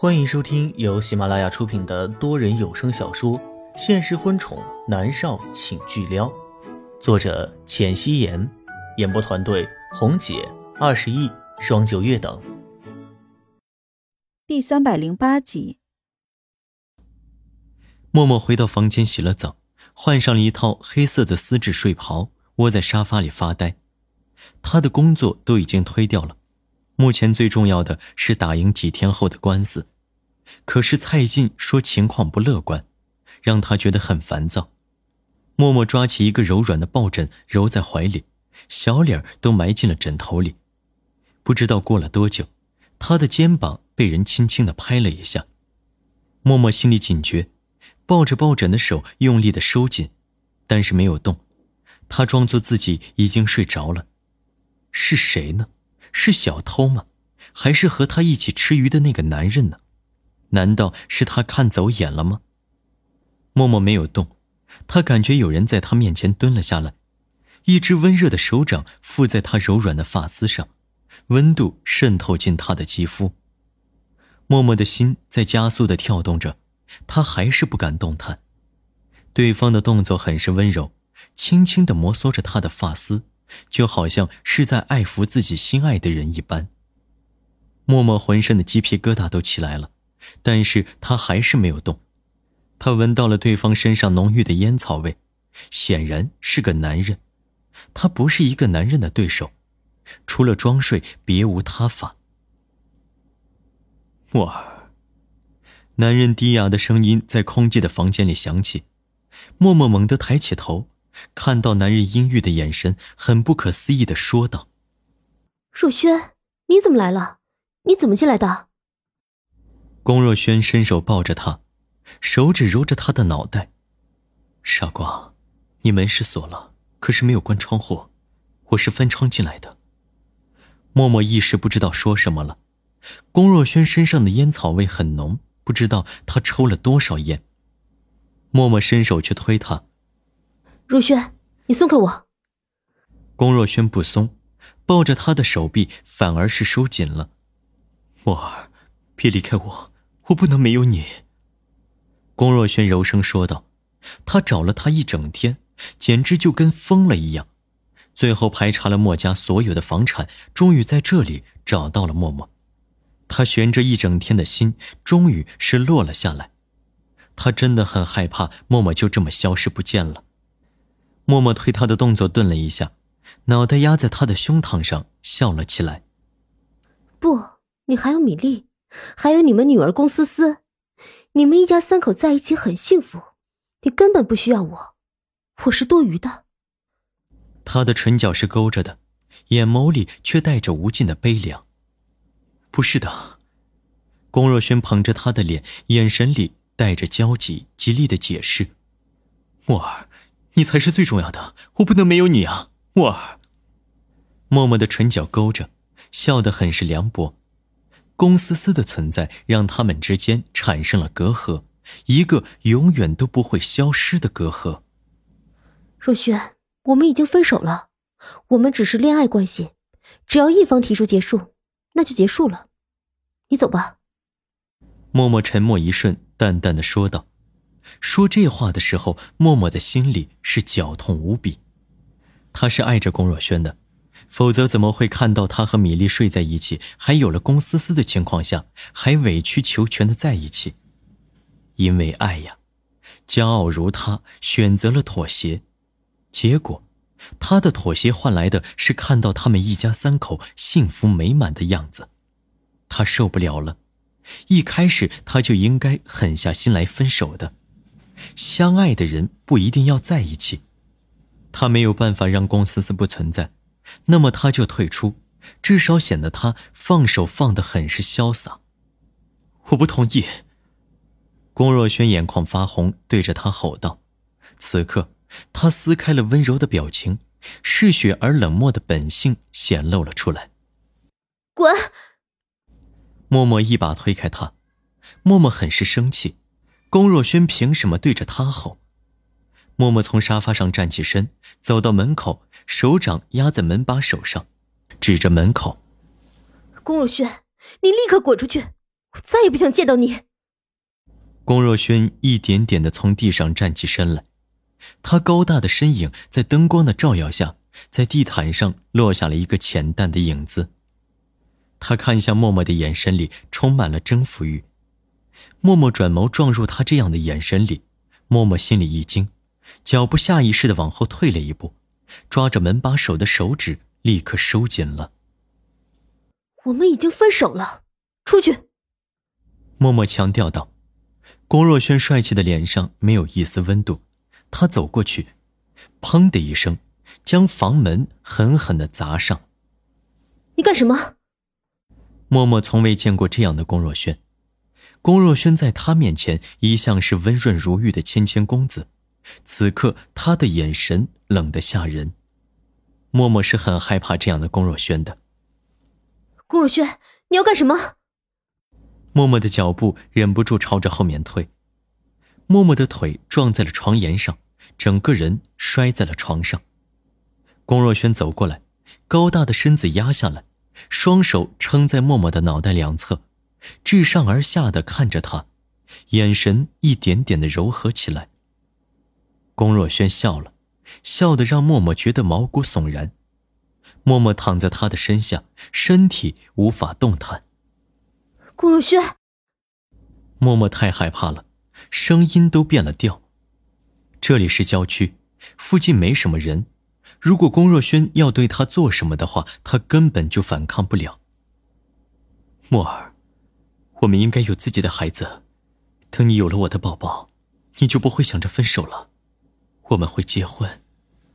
欢迎收听由喜马拉雅出品的多人有声小说《现实婚宠男少请巨撩》，作者：浅汐颜，演播团队：红姐、二十亿、双九月等。第三百零八集。默默回到房间洗了澡，换上了一套黑色的丝质睡袍，窝在沙发里发呆。他的工作都已经推掉了。目前最重要的是打赢几天后的官司，可是蔡进说情况不乐观，让他觉得很烦躁。默默抓起一个柔软的抱枕揉在怀里，小脸都埋进了枕头里。不知道过了多久，他的肩膀被人轻轻的拍了一下，默默心里警觉，抱着抱枕的手用力的收紧，但是没有动。他装作自己已经睡着了，是谁呢？是小偷吗？还是和他一起吃鱼的那个男人呢？难道是他看走眼了吗？默默没有动，他感觉有人在他面前蹲了下来，一只温热的手掌附在他柔软的发丝上，温度渗透进他的肌肤。默默的心在加速的跳动着，他还是不敢动弹。对方的动作很是温柔，轻轻的摩挲着他的发丝。就好像是在爱抚自己心爱的人一般。默默浑身的鸡皮疙瘩都起来了，但是他还是没有动。他闻到了对方身上浓郁的烟草味，显然是个男人。他不是一个男人的对手，除了装睡别无他法。默儿，男人低哑的声音在空寂的房间里响起。默默猛地抬起头。看到男人阴郁的眼神，很不可思议的说道：“若轩，你怎么来了？你怎么进来的？”龚若轩伸手抱着他，手指揉着他的脑袋：“傻瓜，你门是锁了，可是没有关窗户，我是翻窗进来的。”默默一时不知道说什么了。龚若轩身上的烟草味很浓，不知道他抽了多少烟。默默伸手去推他。若轩，你松开我！龚若轩不松，抱着他的手臂反而是收紧了。默儿，别离开我，我不能没有你。龚若轩柔声说道。他找了他一整天，简直就跟疯了一样。最后排查了墨家所有的房产，终于在这里找到了默默。他悬着一整天的心，终于是落了下来。他真的很害怕默默就这么消失不见了。默默推他的动作顿了一下，脑袋压在他的胸膛上，笑了起来。不，你还有米粒，还有你们女儿龚思思，你们一家三口在一起很幸福，你根本不需要我，我是多余的。他的唇角是勾着的，眼眸里却带着无尽的悲凉。不是的，龚若轩捧着他的脸，眼神里带着焦急，极力的解释：“墨儿。”你才是最重要的，我不能没有你啊，默儿。默默的唇角勾着，笑得很是凉薄。龚思思的存在让他们之间产生了隔阂，一个永远都不会消失的隔阂。若轩，我们已经分手了，我们只是恋爱关系，只要一方提出结束，那就结束了。你走吧。默默沉默一瞬，淡淡的说道。说这话的时候，默默的心里是绞痛无比。他是爱着龚若轩的，否则怎么会看到他和米粒睡在一起，还有了龚思思的情况下，还委曲求全的在一起？因为爱呀，骄傲如他，选择了妥协。结果，他的妥协换来的是看到他们一家三口幸福美满的样子，他受不了了。一开始他就应该狠下心来分手的。相爱的人不一定要在一起，他没有办法让龚思思不存在，那么他就退出，至少显得他放手放得很是潇洒。我不同意。龚若轩眼眶发红，对着他吼道。此刻，他撕开了温柔的表情，嗜血而冷漠的本性显露了出来。滚！默默一把推开他，默默很是生气。龚若轩凭什么对着他吼？默默从沙发上站起身，走到门口，手掌压在门把手上，指着门口：“龚若轩，你立刻滚出去！我再也不想见到你。龚若轩一点点的从地上站起身来，他高大的身影在灯光的照耀下，在地毯上落下了一个浅淡的影子。他看向默默的眼神里充满了征服欲。默默转眸撞入他这样的眼神里，默默心里一惊，脚步下意识的往后退了一步，抓着门把手的手指立刻收紧了。我们已经分手了，出去。默默强调道。龚若轩帅气的脸上没有一丝温度，他走过去，砰的一声，将房门狠狠的砸上。你干什么？默默从未见过这样的龚若轩，龚若轩在他面前一向是温润如玉的谦谦公子，此刻他的眼神冷得吓人。默默是很害怕这样的龚若轩的。龚若轩，你要干什么？默默的脚步忍不住朝着后面退，默默的腿撞在了床沿上，整个人摔在了床上。龚若轩走过来，高大的身子压下来，双手撑在默默的脑袋两侧，自上而下的看着他，眼神一点点的柔和起来。龚若轩笑了，笑得让默默觉得毛骨悚然。默默躺在他的身下，身体无法动弹。顾若轩，默默太害怕了，声音都变了调。这里是郊区，附近没什么人。如果龚若轩要对他做什么的话，他根本就反抗不了。默儿，我们应该有自己的孩子。等你有了我的宝宝，你就不会想着分手了。我们会结婚，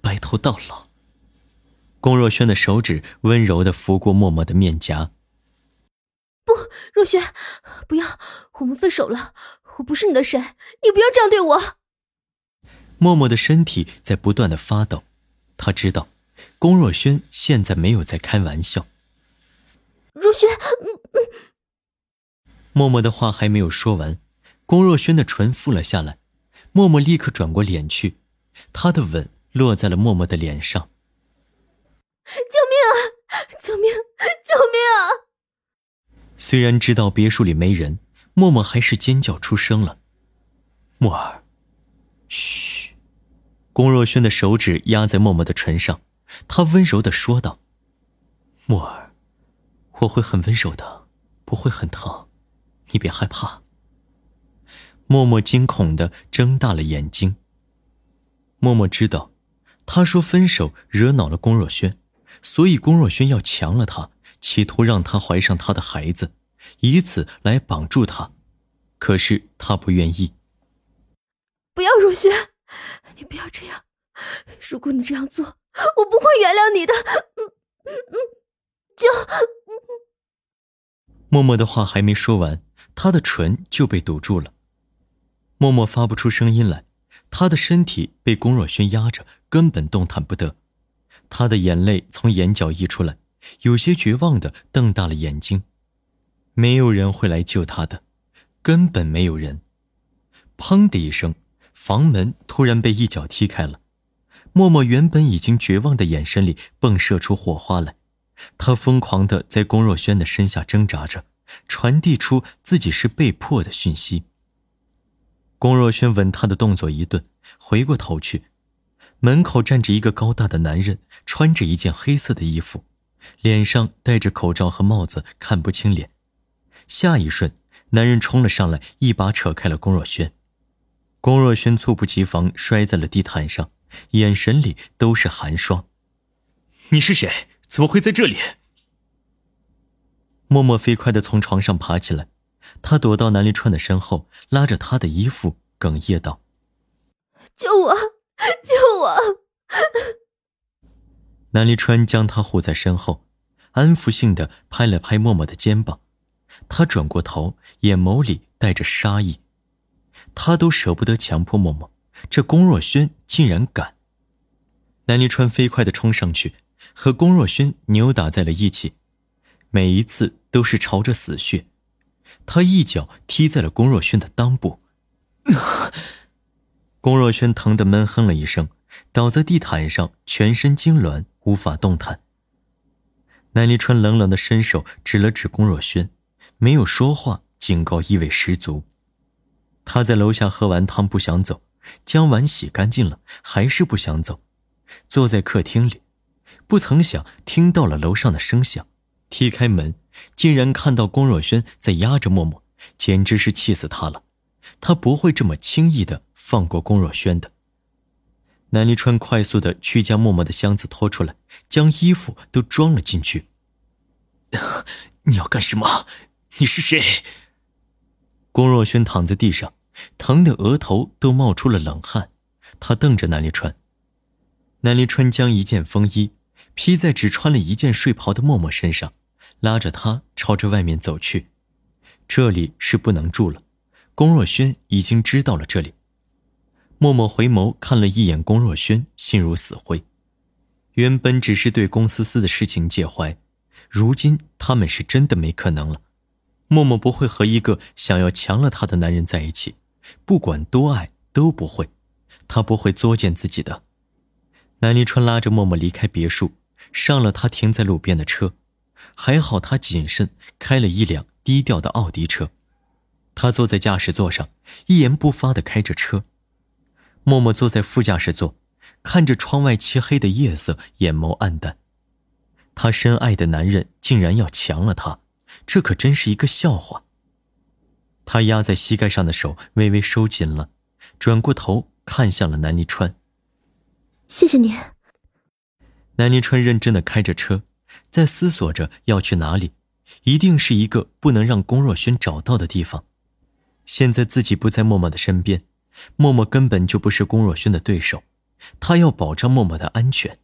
白头到老。龚若轩的手指温柔的拂过默默的面颊。不，若轩，不要，我们分手了。我不是你的神，你不要这样对我。默默的身体在不断的发抖，他知道，龚若轩现在没有在开玩笑。若轩，默默的话还没有说完，龚若轩的唇覆了下来，默默立刻转过脸去，他的吻落在了默默的脸上。救命啊！救命！救命啊！虽然知道别墅里没人，默默还是尖叫出声了。默儿，嘘。龚若轩的手指压在默默的唇上，他温柔的说道：“默儿，我会很温柔的，不会很疼，你别害怕。”默默惊恐的睁大了眼睛。默默知道，他说分手惹恼了龚若轩，所以龚若轩要强了他。企图让他怀上他的孩子，以此来绑住他，可是他不愿意。不要如轩，你不要这样。如果你这样做，我不会原谅你的。嗯嗯嗯，就……默默的话还没说完，他的唇就被堵住了。默默发不出声音来，他的身体被龚若轩压着，根本动弹不得。他的眼泪从眼角溢出来。有些绝望的瞪大了眼睛，没有人会来救他的，根本没有人。砰的一声，房门突然被一脚踢开了。默默原本已经绝望的眼神里迸射出火花来，他疯狂的在龚若轩的身下挣扎着，传递出自己是被迫的讯息。龚若轩吻他的动作一顿，回过头去，门口站着一个高大的男人，穿着一件黑色的衣服。脸上戴着口罩和帽子，看不清脸。下一瞬，男人冲了上来，一把扯开了龚若轩。龚若轩猝不及防摔在了地毯上，眼神里都是寒霜。你是谁？怎么会在这里？默默飞快地从床上爬起来，他躲到南离川的身后，拉着他的衣服，哽咽道：“救我！救我！”南离川将他护在身后，安抚性的拍了拍默默的肩膀。他转过头，眼眸里带着杀意。他都舍不得强迫默默，这龚若轩竟然敢！南离川飞快的冲上去，和龚若轩扭打在了一起，每一次都是朝着死穴。他一脚踢在了龚若轩的裆部，龚若轩疼得闷哼了一声，倒在地毯上，全身痉挛。无法动弹。南离川冷冷的伸手指了指龚若轩，没有说话，警告意味十足。他在楼下喝完汤不想走，将碗洗干净了还是不想走，坐在客厅里，不曾想听到了楼上的声响，踢开门，竟然看到龚若轩在压着默默，简直是气死他了。他不会这么轻易的放过龚若轩的。南离川快速的去将默默的箱子拖出来，将衣服都装了进去。你要干什么？你是谁？龚若轩躺在地上，疼的额头都冒出了冷汗。他瞪着南离川。南离川将一件风衣披在只穿了一件睡袍的默默身上，拉着他朝着外面走去。这里是不能住了。龚若轩已经知道了这里。默默回眸看了一眼龚若轩，心如死灰。原本只是对龚思思的事情介怀，如今他们是真的没可能了。默默不会和一个想要强了他的男人在一起，不管多爱都不会。他不会作践自己的。南离川拉着默默离开别墅，上了他停在路边的车。还好他谨慎，开了一辆低调的奥迪车。他坐在驾驶座上，一言不发地开着车。默默坐在副驾驶座，看着窗外漆黑的夜色，眼眸黯淡。他深爱的男人竟然要强了他，这可真是一个笑话。他压在膝盖上的手微微收紧了，转过头看向了南离川。谢谢你。南离川认真的开着车，在思索着要去哪里，一定是一个不能让龚若轩找到的地方。现在自己不在默默的身边，默默根本就不是龚若轩的对手，他要保障默默的安全。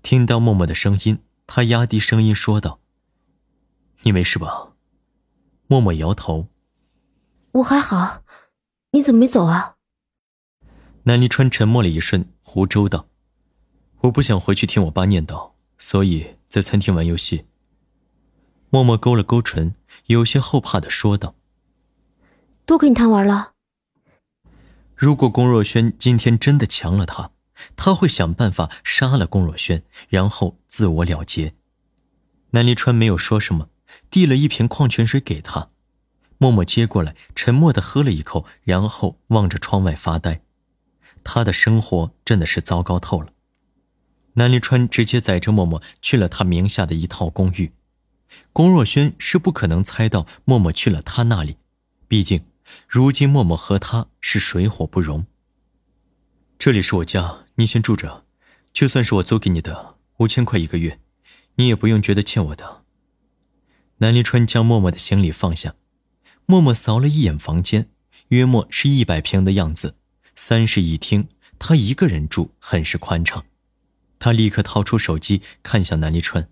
听到默默的声音，他压低声音说道：“你没事吧？”默默摇头：“我还好，你怎么没走啊？”南离川沉默了一瞬，胡诌道：“我不想回去听我爸念叨，所以在餐厅玩游戏。”默默勾了勾唇，有些后怕的说道。多跟你贪玩了。如果龚若轩今天真的强了他，他会想办法杀了龚若轩，然后自我了结。南离川没有说什么，递了一瓶矿泉水给他。默默接过来，沉默的喝了一口，然后望着窗外发呆。他的生活真的是糟糕透了。南离川直接载着默默去了他名下的一套公寓。龚若轩是不可能猜到默默去了他那里，毕竟。如今默默和他是水火不容。这里是我家，你先住着，就算是我租给你的五千块一个月，你也不用觉得欠我的。南离川将默默的行李放下，默默扫了一眼房间，约莫是一百平的样子，三室一厅，他一个人住很是宽敞。他立刻掏出手机，看向南离川：“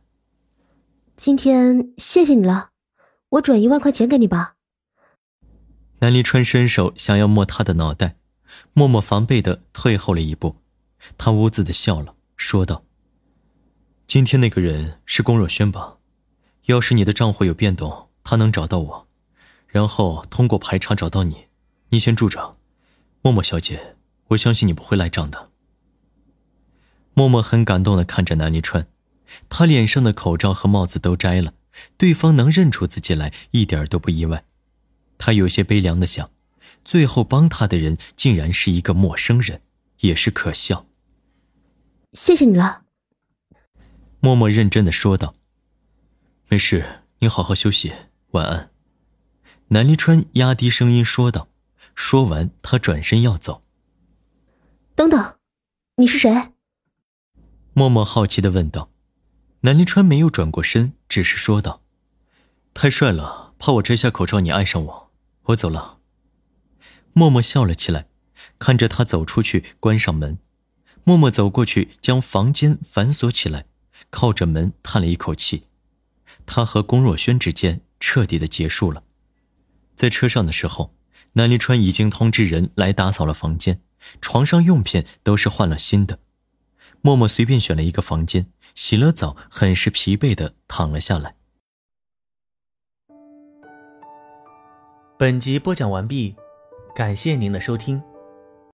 今天谢谢你了，我转一万块钱给你吧。”南离川伸手想要摸他的脑袋，默默防备的退后了一步。他兀自的笑了，说道：“今天那个人是龚若轩吧？要是你的账户有变动，他能找到我，然后通过排查找到你。你先住着，默默小姐，我相信你不会赖账的。”默默很感动的看着南离川，他脸上的口罩和帽子都摘了，对方能认出自己来，一点都不意外。他有些悲凉的想，最后帮他的人竟然是一个陌生人，也是可笑。谢谢你了，默默认真的说道。没事，你好好休息，晚安。南离川压低声音说道。说完，他转身要走。等等，你是谁？默默好奇的问道。南临川没有转过身，只是说道：“太帅了，怕我摘下口罩，你爱上我。”我走了。默默笑了起来，看着他走出去，关上门。默默走过去，将房间反锁起来，靠着门叹了一口气。他和龚若轩之间彻底的结束了。在车上的时候，南临川已经通知人来打扫了房间，床上用品都是换了新的。默默随便选了一个房间，洗了澡，很是疲惫的躺了下来。本集播讲完毕，感谢您的收听。